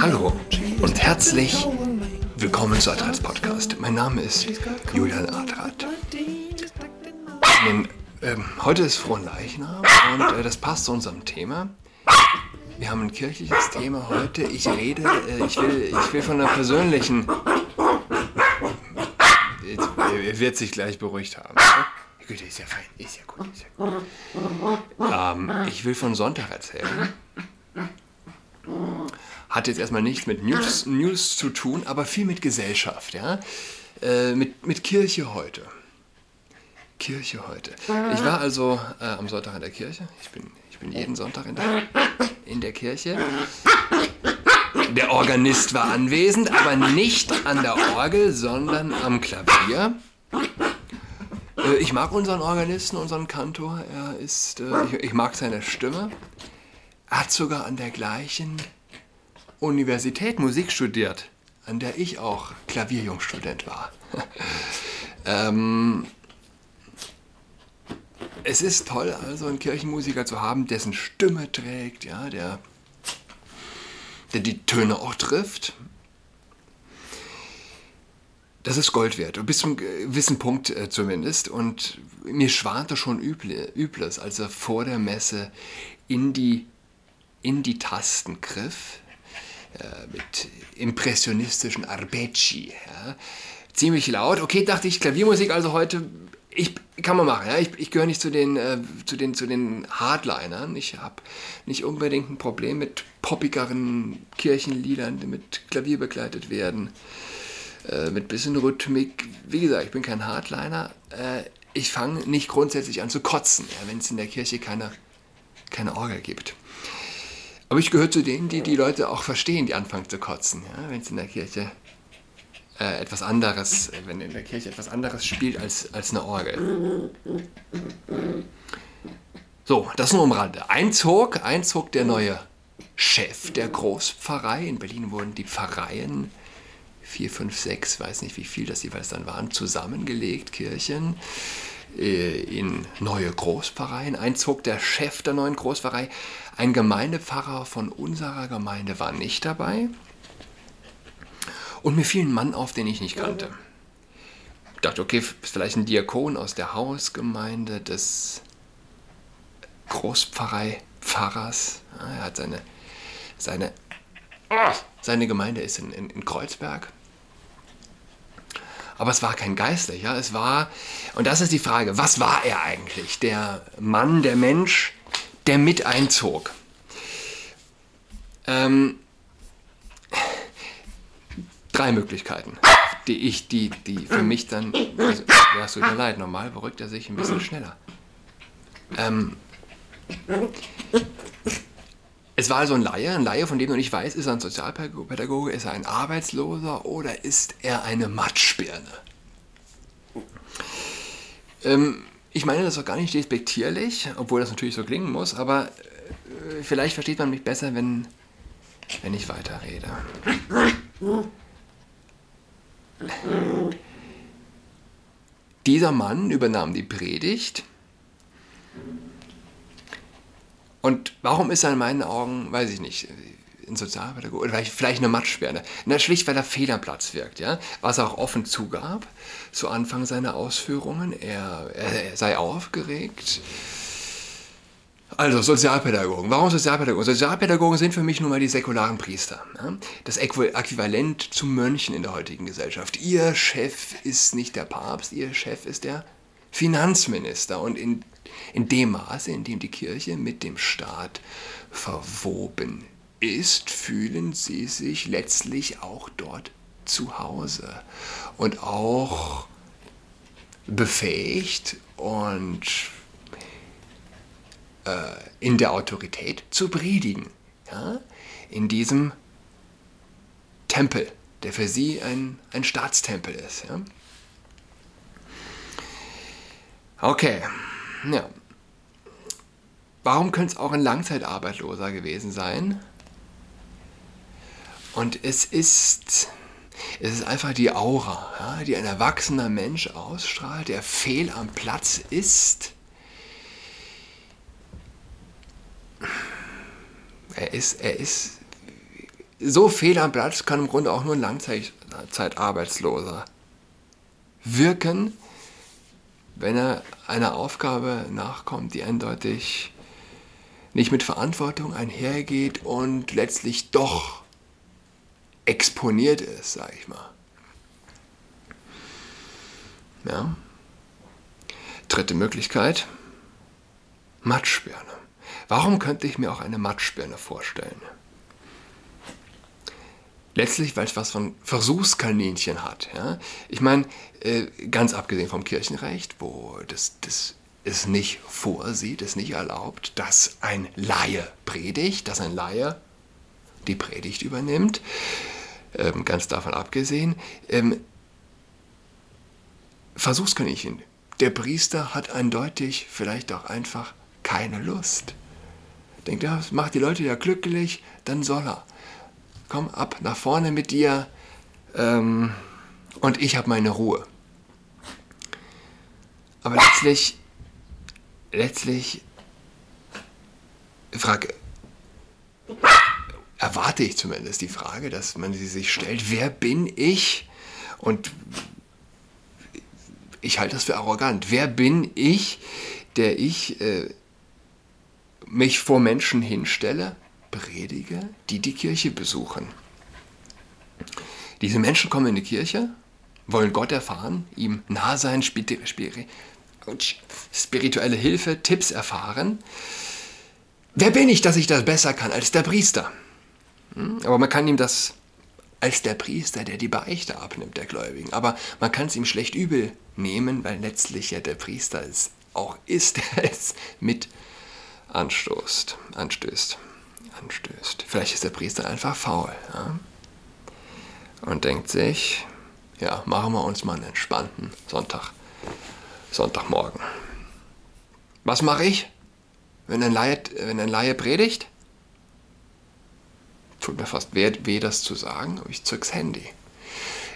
Hallo und herzlich willkommen zu Adrats Podcast. Mein Name ist Julian Adrat. Den, ähm, heute ist Fronleichnam und äh, das passt zu unserem Thema. Wir haben ein kirchliches Thema heute. Ich rede, äh, ich, will, ich will von einer persönlichen. Jetzt, er wird sich gleich beruhigt haben. Güte, ist ja fein, ist ja gut, ist ja gut. Ähm, ich will von Sonntag erzählen. Hat jetzt erstmal nichts mit News, News zu tun, aber viel mit Gesellschaft, ja. Äh, mit, mit Kirche heute. Kirche heute. Ich war also äh, am Sonntag in der Kirche. Ich bin, ich bin jeden Sonntag in der, in der Kirche. Der Organist war anwesend, aber nicht an der Orgel, sondern am Klavier. Äh, ich mag unseren Organisten, unseren Kantor. Er ist, äh, ich, ich mag seine Stimme. Er hat sogar an der gleichen Universität Musik studiert, an der ich auch Klavierjungstudent war. ähm, es ist toll, also einen Kirchenmusiker zu haben, dessen Stimme trägt, ja, der, der die Töne auch trifft. Das ist Gold wert, bis zum gewissen Punkt äh, zumindest. Und mir schwante schon Üble, Übles, als er vor der Messe in die, in die Tasten griff, äh, mit impressionistischen Arpeggi. Ja. Ziemlich laut. Okay, dachte ich, Klaviermusik also heute ich kann man machen, ja. Ich, ich gehöre nicht zu den, äh, zu den, zu den Hardlinern. Ich habe nicht unbedingt ein Problem mit poppigeren Kirchenliedern, die mit Klavier begleitet werden, äh, mit bisschen Rhythmik. Wie gesagt, ich bin kein Hardliner. Äh, ich fange nicht grundsätzlich an zu kotzen, ja, wenn es in der Kirche keine, keine Orgel gibt. Aber ich gehöre zu denen, die die Leute auch verstehen, die anfangen zu kotzen, ja, wenn es in der Kirche äh, etwas anderes, wenn in der Kirche etwas anderes spielt als, als eine Orgel. So, das nur am Rande. Einzog, einzog der neue Chef der Großpfarrei. In Berlin wurden die Pfarreien, vier, fünf, sechs, weiß nicht wie viel das jeweils dann waren, zusammengelegt, Kirchen äh, in neue Großpfarreien. Einzog der Chef der neuen Großpfarrei. Ein Gemeindepfarrer von unserer Gemeinde war nicht dabei. Und mir fiel ein Mann auf, den ich nicht kannte. Ich dachte, okay, vielleicht ein Diakon aus der Hausgemeinde des Großpfarrei-Pfarrers. Er hat seine, seine, seine Gemeinde ist in, in, in Kreuzberg. Aber es war kein Geistlicher, es war, und das ist die Frage, was war er eigentlich? Der Mann, der Mensch, der mit einzog. Ähm, drei Möglichkeiten, die ich, die, die für mich dann, also, ja, es tut mir leid, normal beruhigt er sich ein bisschen schneller. Ähm, es war also ein Laie, ein Laie, von dem du nicht weißt, ist er ein Sozialpädagoge, ist er ein Arbeitsloser oder ist er eine Matschbirne? Ähm, ich meine das auch gar nicht despektierlich, obwohl das natürlich so klingen muss, aber äh, vielleicht versteht man mich besser, wenn, wenn ich weiterrede. Dieser Mann übernahm die Predigt. Und warum ist er in meinen Augen, weiß ich nicht, ein Sozialpädagoge oder vielleicht, eine Matschbirne? Na, schlicht, weil er Fehlerplatz wirkt, ja? Was er auch offen zugab zu Anfang seiner Ausführungen. Er, er, er sei aufgeregt also Sozialpädagogen. Warum Sozialpädagogen? Sozialpädagogen sind für mich nun mal die säkularen Priester. Das Äquivalent zu Mönchen in der heutigen Gesellschaft. Ihr Chef ist nicht der Papst, ihr Chef ist der Finanzminister. Und in, in dem Maße, in dem die Kirche mit dem Staat verwoben ist, fühlen sie sich letztlich auch dort zu Hause und auch befähigt und äh, in der Autorität zu predigen. Ja? In diesem Tempel, der für sie ein, ein Staatstempel ist. Ja? Okay, ja. Warum könnte es auch ein Langzeitarbeitsloser gewesen sein? Und es ist, es ist einfach die Aura, ja, die ein erwachsener Mensch ausstrahlt, der fehl am Platz ist Er ist, er ist so fehl am Platz, kann im Grunde auch nur ein Langzeitarbeitsloser wirken, wenn er einer Aufgabe nachkommt, die eindeutig nicht mit Verantwortung einhergeht und letztlich doch exponiert ist, sage ich mal. Ja. Dritte Möglichkeit, Matschbirne. Warum könnte ich mir auch eine Matschbirne vorstellen? Letztlich, weil es was von Versuchskaninchen hat. Ja? Ich meine, äh, ganz abgesehen vom Kirchenrecht, wo das, das es nicht vorsieht, es nicht erlaubt, dass ein Laie predigt, dass ein Laie die Predigt übernimmt, ähm, ganz davon abgesehen. Ähm, Versuchskaninchen. Der Priester hat eindeutig vielleicht auch einfach keine Lust. Denkt, das macht die Leute ja glücklich, dann soll er. Komm ab nach vorne mit dir ähm, und ich habe meine Ruhe. Aber letztlich, letztlich, Frage, erwarte ich zumindest die Frage, dass man sie sich stellt, wer bin ich? Und ich halte das für arrogant. Wer bin ich, der ich äh, mich vor Menschen hinstelle, predige, die die Kirche besuchen? Diese Menschen kommen in die Kirche, wollen Gott erfahren, ihm nah sein, spirituelle Hilfe, Tipps erfahren. Wer bin ich, dass ich das besser kann als der Priester? Hm? Aber man kann ihm das als der Priester, der die Beichte abnimmt, der Gläubigen. Aber man kann es ihm schlecht übel nehmen, weil letztlich ja der Priester es auch ist, der es mit anstoßt, anstößt, anstößt. Vielleicht ist der Priester einfach faul ja? und denkt sich, ja, machen wir uns mal einen entspannten Sonntag, Sonntagmorgen. Was mache ich, wenn ein Laie, wenn ein Laie predigt? tut mir fast weh, weh das zu sagen, aber ich zück's Handy.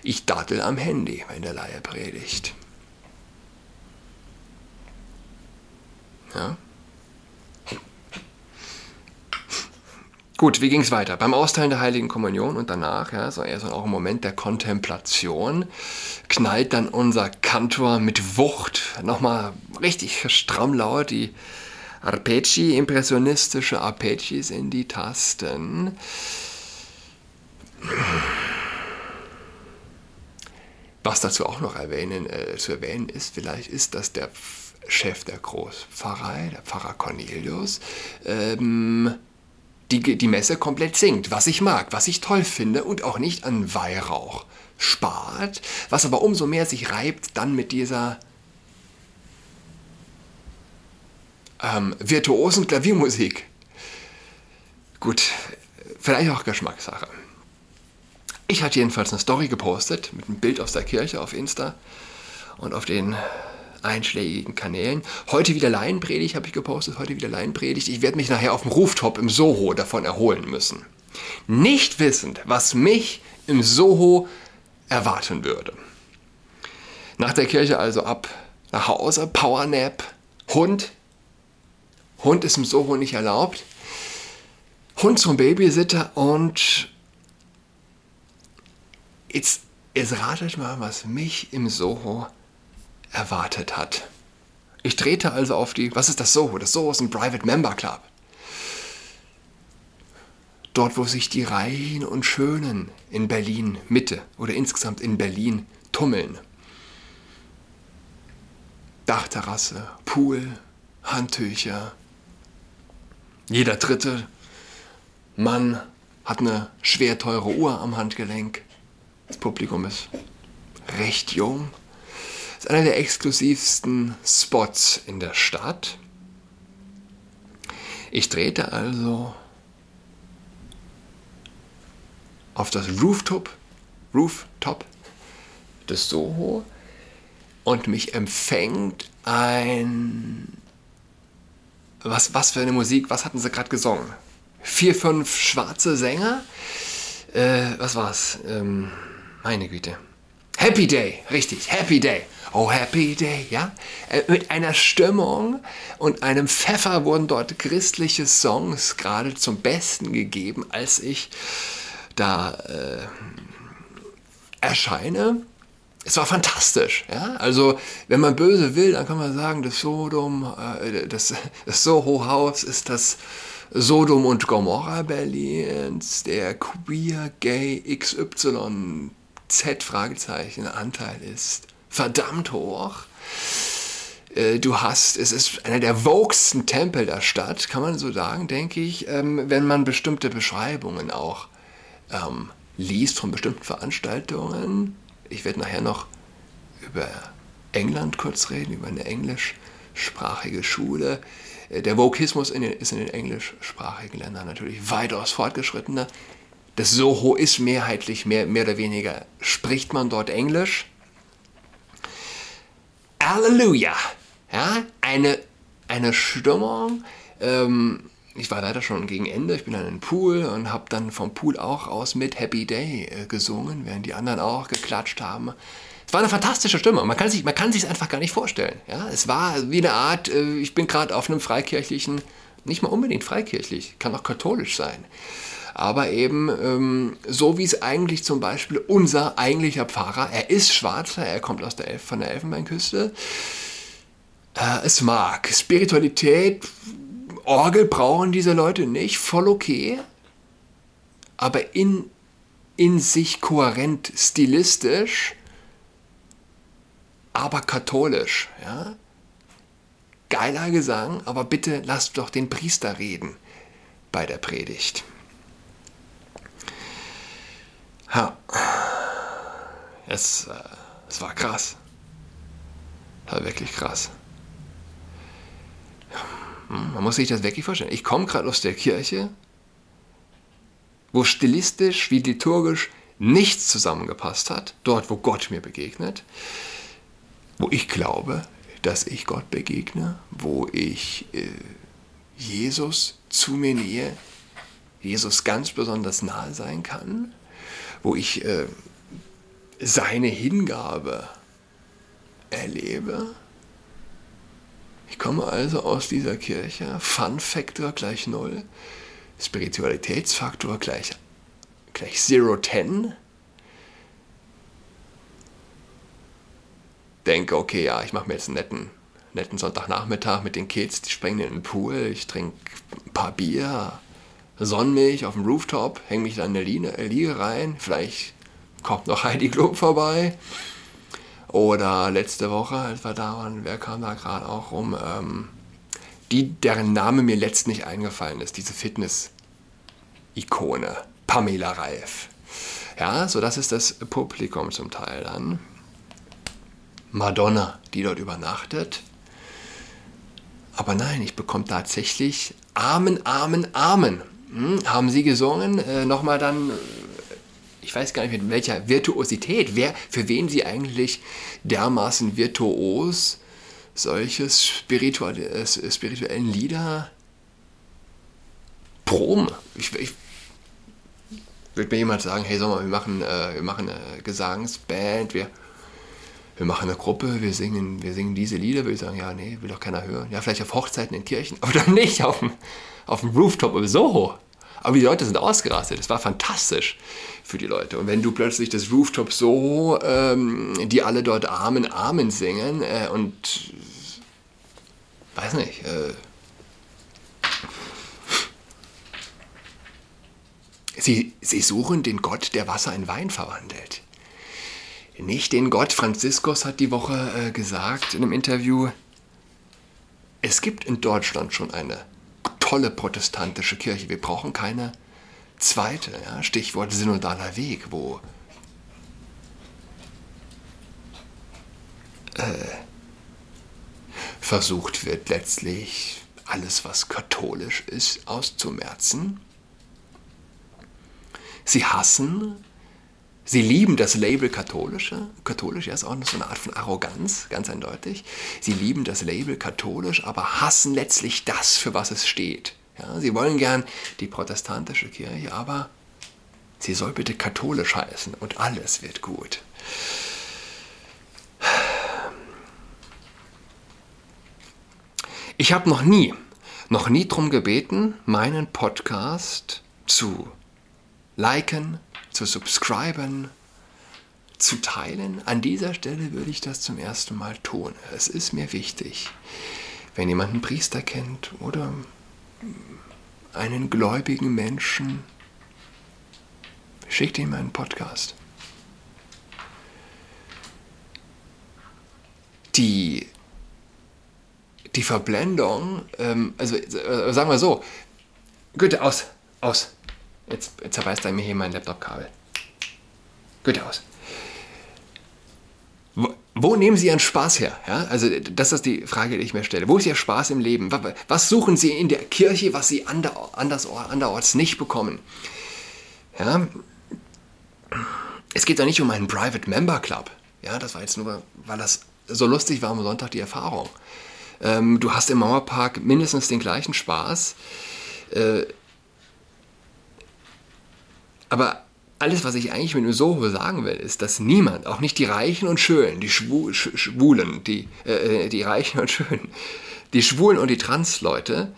Ich dattel am Handy, wenn der Laie predigt. Ja? Gut, wie ging es weiter? Beim Austeilen der Heiligen Kommunion und danach, ja, so eher so auch ein Moment der Kontemplation, knallt dann unser Kantor mit Wucht nochmal richtig stramm laut die Arpeggi, impressionistische Arpeggi in die Tasten. Was dazu auch noch erwähnen, äh, zu erwähnen ist, vielleicht ist, dass der Chef der Großpfarrei, der Pfarrer Cornelius, ähm, die, die Messe komplett singt, was ich mag, was ich toll finde und auch nicht an Weihrauch spart, was aber umso mehr sich reibt dann mit dieser ähm, virtuosen Klaviermusik. Gut, vielleicht auch Geschmackssache. Ich hatte jedenfalls eine Story gepostet mit einem Bild aus der Kirche auf Insta und auf den einschlägigen Kanälen. Heute wieder Laienpredigt habe ich gepostet, heute wieder Laienpredigt. Ich werde mich nachher auf dem Rooftop im Soho davon erholen müssen. Nicht wissend, was mich im Soho erwarten würde. Nach der Kirche also ab nach Hause, Powernap, Hund, Hund ist im Soho nicht erlaubt. Hund zum Babysitter und jetzt, jetzt ratet mal, was mich im Soho erwartet hat. Ich drehte also auf die, was ist das Soho? Das Soho ist ein Private Member Club. Dort, wo sich die Reichen und Schönen in Berlin Mitte oder insgesamt in Berlin tummeln. Dachterrasse, Pool, Handtücher, jeder dritte Mann hat eine schwer teure Uhr am Handgelenk. Das Publikum ist recht jung. Ist einer der exklusivsten Spots in der Stadt. Ich drehte also auf das Rooftop, Rooftop des Soho und mich empfängt ein was, was für eine Musik, was hatten sie gerade gesungen? Vier, fünf schwarze Sänger? Äh, was war's? Ähm, meine Güte. Happy Day, richtig, Happy Day. Oh Happy Day, ja? Äh, mit einer Stimmung und einem Pfeffer wurden dort christliche Songs gerade zum Besten gegeben, als ich da äh, erscheine. Es war fantastisch. Ja? Also, wenn man böse will, dann kann man sagen, das Sodom, äh, das, das Soho-Haus ist das Sodom und Gomorra Berlins, der Queer Gay XY Z Fragezeichen Anteil ist verdammt hoch. Äh, du hast, es ist einer der wogsten Tempel der Stadt, kann man so sagen, denke ich, ähm, wenn man bestimmte Beschreibungen auch ähm, liest von bestimmten Veranstaltungen. Ich werde nachher noch über England kurz reden, über eine englischsprachige Schule. Äh, der Vokismus ist in den englischsprachigen Ländern natürlich weitaus fortgeschrittener. Das Soho ist mehrheitlich, mehr, mehr oder weniger, spricht man dort Englisch. Halleluja! Ja, eine, eine Stimmung. Ähm, ich war leider schon gegen Ende, ich bin dann in den Pool und habe dann vom Pool auch aus mit Happy Day äh, gesungen, während die anderen auch geklatscht haben. Es war eine fantastische Stimme. Man kann sich, man kann sich einfach gar nicht vorstellen. Ja, es war wie eine Art. Äh, ich bin gerade auf einem freikirchlichen, nicht mal unbedingt freikirchlich, kann auch katholisch sein aber eben ähm, so wie es eigentlich zum Beispiel unser eigentlicher Pfarrer, er ist Schwarzer, er kommt aus der Elf von der Elfenbeinküste, äh, es mag. Spiritualität, Orgel brauchen diese Leute nicht, voll okay, aber in, in sich kohärent, stilistisch, aber katholisch. Ja? Geiler Gesang, aber bitte lasst doch den Priester reden bei der Predigt. Ja. Es, äh, es war krass. Es war wirklich krass. Man muss sich das wirklich vorstellen. Ich komme gerade aus der Kirche, wo stilistisch wie liturgisch nichts zusammengepasst hat, dort wo Gott mir begegnet, wo ich glaube, dass ich Gott begegne, wo ich äh, Jesus zu mir nähe, Jesus ganz besonders nahe sein kann, wo ich äh, seine Hingabe erlebe. Ich komme also aus dieser Kirche, Fun Factor gleich 0, Spiritualitätsfaktor gleich, gleich 0, 10. Denke, okay, ja, ich mache mir jetzt einen netten, netten Sonntagnachmittag mit den Kids, die springen in den Pool, ich trinke ein paar Bier, sonn mich auf dem Rooftop, hänge mich dann in der Liege rein, vielleicht kommt noch Heidi Klum vorbei. Oder letzte Woche, als wir da waren, wer kam da gerade auch rum? Ähm, die, deren Name mir letztlich eingefallen ist, diese Fitness-Ikone, Pamela Reif. Ja, so das ist das Publikum zum Teil dann. Madonna, die dort übernachtet. Aber nein, ich bekomme tatsächlich Amen, Amen, Amen haben sie gesungen. Äh, Nochmal dann, äh, ich weiß gar nicht mit welcher Virtuosität, wer, für wen sie eigentlich dermaßen virtuos solche spirituelle, äh, spirituellen Lieder proben. Ich, ich würde mir jemand sagen, hey Sommer, wir machen, äh, wir machen eine Gesangsband, wir, wir machen eine Gruppe, wir singen, wir singen diese Lieder, würde ich sagen, ja, nee, will doch keiner hören. Ja, vielleicht auf Hochzeiten in Kirchen, aber dann nicht auf dem, auf dem Rooftop im Soho. Aber die Leute sind ausgerastet. Es war fantastisch für die Leute. Und wenn du plötzlich das Rooftop Soho, ähm, die alle dort Amen, Amen singen äh, und weiß nicht, äh, sie, sie suchen den Gott, der Wasser in Wein verwandelt. Nicht den Gott. Franziskus hat die Woche äh, gesagt in einem Interview, es gibt in Deutschland schon eine tolle protestantische Kirche. Wir brauchen keine zweite. Ja? Stichwort synodaler Weg, wo äh, versucht wird, letztlich alles, was katholisch ist, auszumerzen. Sie hassen Sie lieben das Label katholische. Katholisch ja, ist auch so eine Art von Arroganz, ganz eindeutig. Sie lieben das Label katholisch, aber hassen letztlich das, für was es steht. Ja, sie wollen gern die protestantische Kirche, aber sie soll bitte katholisch heißen und alles wird gut. Ich habe noch nie, noch nie darum gebeten, meinen Podcast zu liken, zu subscriben, zu teilen. An dieser Stelle würde ich das zum ersten Mal tun. Es ist mir wichtig, wenn jemand einen Priester kennt oder einen gläubigen Menschen, schickt ihm einen Podcast. Die, die Verblendung, ähm, also äh, sagen wir so, Goethe, aus, aus. Jetzt, zerbeißt er mir hier mein Laptop-Kabel. Goethe, aus. Wo, wo, nehmen Sie Ihren Spaß her? Ja, also das ist die Frage, die ich mir stelle. Wo ist Ihr Spaß im Leben? Was suchen Sie in der Kirche, was Sie anders, anderorts nicht bekommen? Ja, es geht doch nicht um einen Private Member Club. Ja, das war jetzt nur, weil das so lustig war am Sonntag die Erfahrung. Ähm, du hast im Mauerpark mindestens den gleichen Spaß. Äh, aber alles, was ich eigentlich mit dem Soho sagen will, ist, dass niemand, auch nicht die Reichen und Schönen, die Schwu Schwulen, die, äh, die Reichen und Schönen, die Schwulen und die Transleute,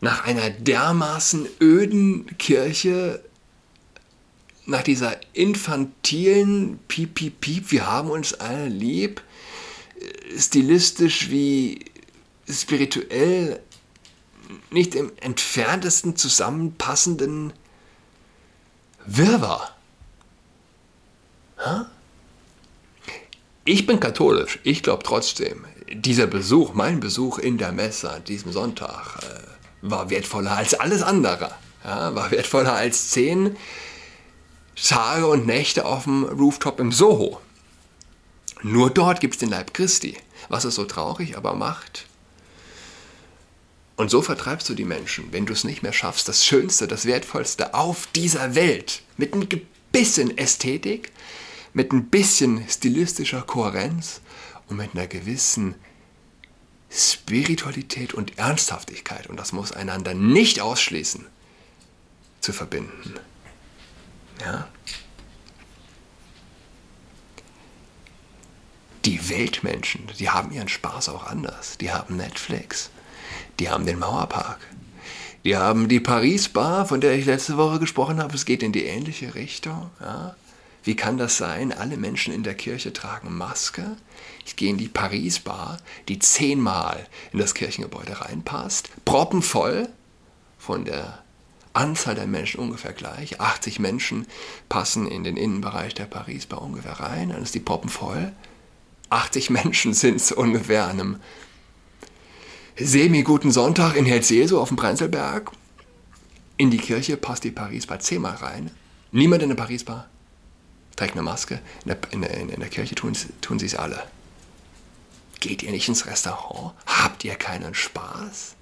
nach einer dermaßen öden Kirche, nach dieser infantilen Piep, Piep, Piep, wir haben uns alle lieb, stilistisch wie spirituell nicht im entferntesten zusammenpassenden Wirrwarr. Ich bin katholisch. Ich glaube trotzdem, dieser Besuch, mein Besuch in der Messe an diesem Sonntag, äh, war wertvoller als alles andere. Ja, war wertvoller als zehn Tage und Nächte auf dem Rooftop im Soho. Nur dort gibt es den Leib Christi, was es so traurig aber macht. Und so vertreibst du die Menschen, wenn du es nicht mehr schaffst, das Schönste, das Wertvollste auf dieser Welt mit ein bisschen Ästhetik, mit ein bisschen stilistischer Kohärenz und mit einer gewissen Spiritualität und Ernsthaftigkeit, und das muss einander nicht ausschließen, zu verbinden. Ja? Die Weltmenschen, die haben ihren Spaß auch anders. Die haben Netflix, die haben den Mauerpark, die haben die Paris Bar, von der ich letzte Woche gesprochen habe. Es geht in die ähnliche Richtung. Ja? Wie kann das sein? Alle Menschen in der Kirche tragen Maske. Ich gehe in die Paris Bar, die zehnmal in das Kirchengebäude reinpasst, proppenvoll von der Anzahl der Menschen ungefähr gleich. 80 Menschen passen in den Innenbereich der Paris Bar ungefähr rein, dann ist die Proppen voll. 80 Menschen sind es ungefähr an einem semi-guten Sonntag in Herzeso auf dem Prenzlberg. In die Kirche passt die Paris Bar zehnmal rein. Niemand in der Paris Bar trägt eine Maske. In der, in der, in der Kirche tun, tun sie es alle. Geht ihr nicht ins Restaurant? Habt ihr keinen Spaß?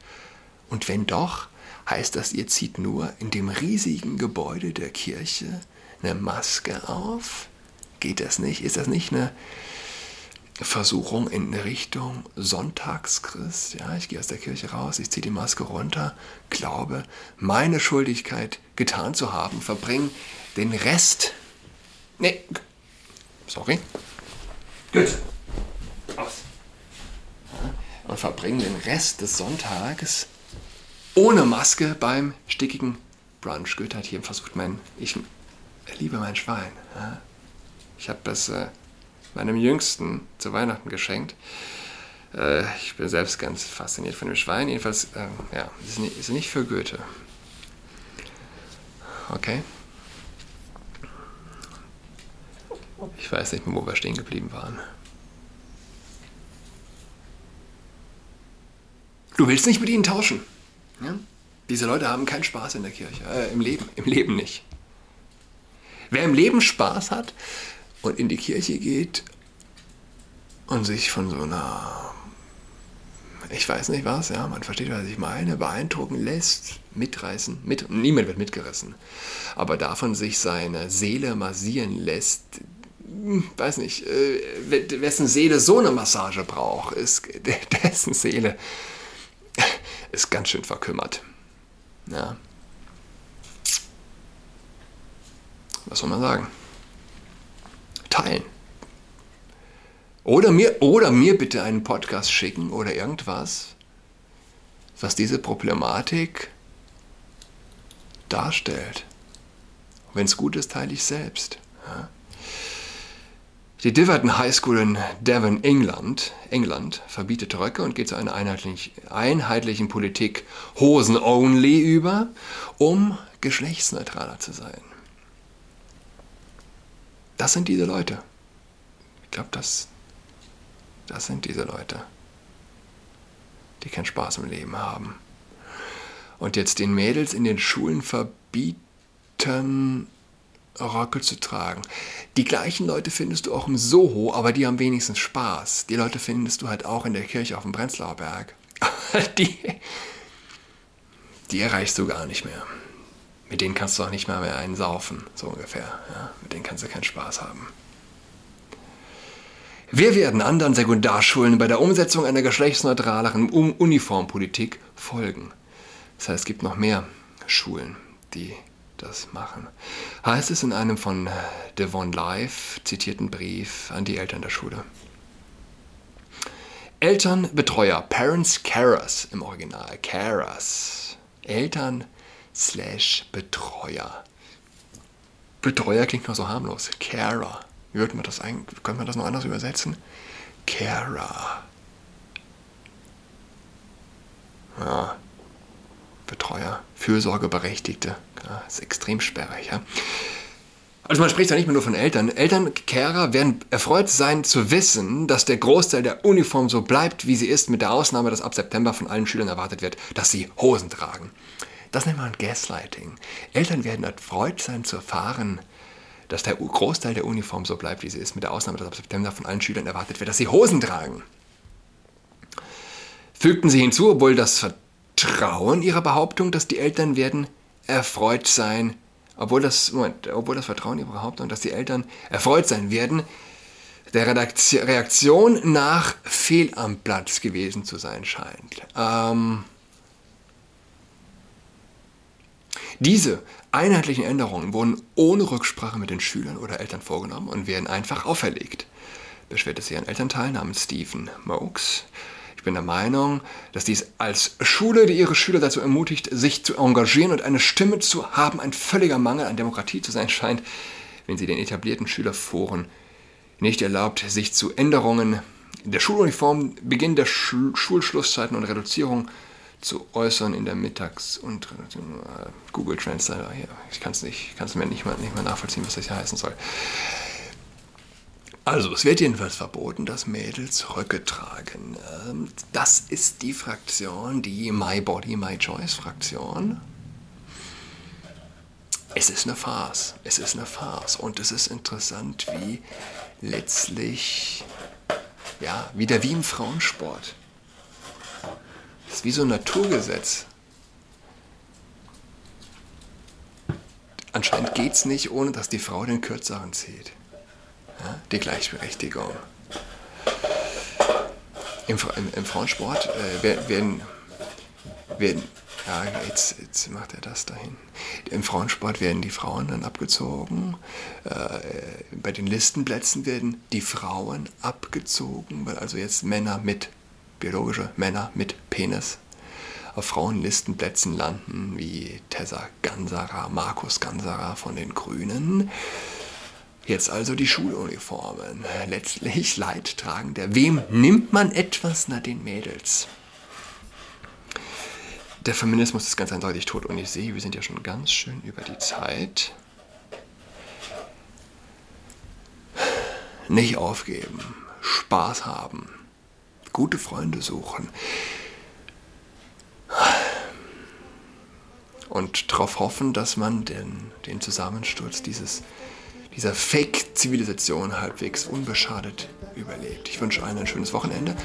Und wenn doch, heißt das, ihr zieht nur in dem riesigen Gebäude der Kirche eine Maske auf? Geht das nicht? Ist das nicht eine Versuchung in Richtung Sonntagschrist? Ja, ich gehe aus der Kirche raus, ich ziehe die Maske runter, glaube, meine Schuldigkeit getan zu haben, verbringe den Rest. Nee, sorry. Gut. Aus. Und verbringe den Rest des Sonntags ohne Maske beim stickigen Brunch. Goethe hat hier versucht, mein, ich liebe mein Schwein. Ich habe es äh, meinem Jüngsten zu Weihnachten geschenkt. Äh, ich bin selbst ganz fasziniert von dem Schwein. Jedenfalls, äh, ja, ist nicht, ist nicht für Goethe. Okay. Ich weiß nicht mehr, wo wir stehen geblieben waren. Du willst nicht mit ihnen tauschen. Ja? Diese Leute haben keinen Spaß in der Kirche, äh, im Leben, im Leben nicht. Wer im Leben Spaß hat und in die Kirche geht und sich von so einer, ich weiß nicht was, ja, man versteht, was ich meine, beeindrucken lässt, mitreißen, mit, niemand wird mitgerissen, aber davon sich seine Seele massieren lässt, weiß nicht, äh, wessen Seele so eine Massage braucht, ist dessen Seele ist ganz schön verkümmert. Ja. Was soll man sagen? Teilen. Oder mir, oder mir bitte einen Podcast schicken oder irgendwas, was diese Problematik darstellt. Wenn es gut ist, teile ich selbst. Die Diverton High School in Devon, England, England verbietet Röcke und geht zu einer einheitlich, einheitlichen Politik Hosen only über, um geschlechtsneutraler zu sein. Das sind diese Leute. Ich glaube, das, das sind diese Leute, die keinen Spaß im Leben haben. Und jetzt den Mädels in den Schulen verbieten, Röcke zu tragen. Die gleichen Leute findest du auch im Soho, aber die haben wenigstens Spaß. Die Leute findest du halt auch in der Kirche auf dem Prenzlauer Berg. die, die erreichst du gar nicht mehr. Mit denen kannst du auch nicht mehr, mehr einen saufen, so ungefähr. Ja, mit denen kannst du keinen Spaß haben. Wir werden anderen Sekundarschulen bei der Umsetzung einer geschlechtsneutraleren Uniformpolitik folgen. Das heißt, es gibt noch mehr Schulen, die das machen. Heißt es in einem von Devon Live zitierten Brief an die Eltern der Schule. Elternbetreuer, Parents Carers im Original, Carers. Eltern slash Betreuer. Betreuer klingt noch so harmlos. Carer. Wie würde man das eigentlich, könnte man das noch anders übersetzen? Carer. Ja, Betreuer, Fürsorgeberechtigte. Ja, ist extrem sperrig. Ja. Also man spricht ja nicht mehr nur von Eltern. Elternkehrer werden erfreut sein zu wissen, dass der Großteil der Uniform so bleibt, wie sie ist, mit der Ausnahme, dass ab September von allen Schülern erwartet wird, dass sie Hosen tragen. Das nennt man Gaslighting. Eltern werden erfreut sein zu erfahren, dass der Großteil der Uniform so bleibt, wie sie ist, mit der Ausnahme, dass ab September von allen Schülern erwartet wird, dass sie Hosen tragen. Fügten sie hinzu, obwohl das Vertrauen ihrer Behauptung, dass die Eltern werden erfreut sein, obwohl das, Moment, obwohl das Vertrauen ihrer Behauptung, dass die Eltern erfreut sein werden, der Reaktion nach fehl am Platz gewesen zu sein scheint. Ähm, diese einheitlichen Änderungen wurden ohne Rücksprache mit den Schülern oder Eltern vorgenommen und werden einfach auferlegt, beschwerte sich ein Elternteil namens Stephen Mokes. Ich bin der Meinung, dass dies als Schule, die ihre Schüler dazu ermutigt, sich zu engagieren und eine Stimme zu haben, ein völliger Mangel an Demokratie zu sein scheint, wenn sie den etablierten Schülerforen nicht erlaubt, sich zu Änderungen der Schuluniform, Beginn der Schul Schulschlusszeiten und Reduzierung zu äußern in der Mittags- und äh, Google Translator. Ja, ich kann es nicht, mir nicht mal, nicht mal nachvollziehen, was das hier heißen soll. Also, es wird jedenfalls verboten, dass Mädels Röcke tragen. Ähm, das ist die Fraktion, die My Body, My Choice Fraktion. Es ist eine Farce. Es ist eine Farce. Und es ist interessant, wie letztlich, ja, wieder wie im Frauensport. Es ist wie so ein Naturgesetz. Anscheinend geht es nicht, ohne dass die Frau den Kürzeren zieht ja, die Gleichberechtigung. Im, im, im Frauensport äh, werden, werden, ja, jetzt, jetzt macht er das dahin. Im Frauensport werden die Frauen dann abgezogen. Äh, bei den Listenplätzen werden die Frauen abgezogen, weil also jetzt Männer mit, biologische Männer mit Penis auf Frauenlistenplätzen landen, wie Tessa Gansara, Markus Gansara von den Grünen. Jetzt also die Schuluniformen. Letztlich leidtragender. Wem nimmt man etwas? nach den Mädels. Der Feminismus ist ganz eindeutig tot und ich sehe, wir sind ja schon ganz schön über die Zeit. Nicht aufgeben, Spaß haben, gute Freunde suchen und darauf hoffen, dass man den, den Zusammensturz dieses dieser Fake-Zivilisation halbwegs unbeschadet überlebt. Ich wünsche allen ein schönes Wochenende,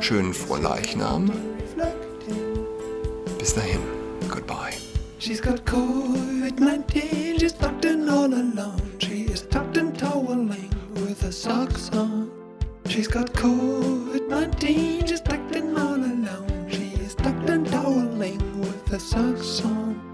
schönen Frohleichnam. Bis dahin, goodbye. She's got COVID-19, she's tucked in all alone. She is tucked in toweling with her socks on. She's got COVID-19, she's tucked in all alone. She is tucked in toweling with her socks on.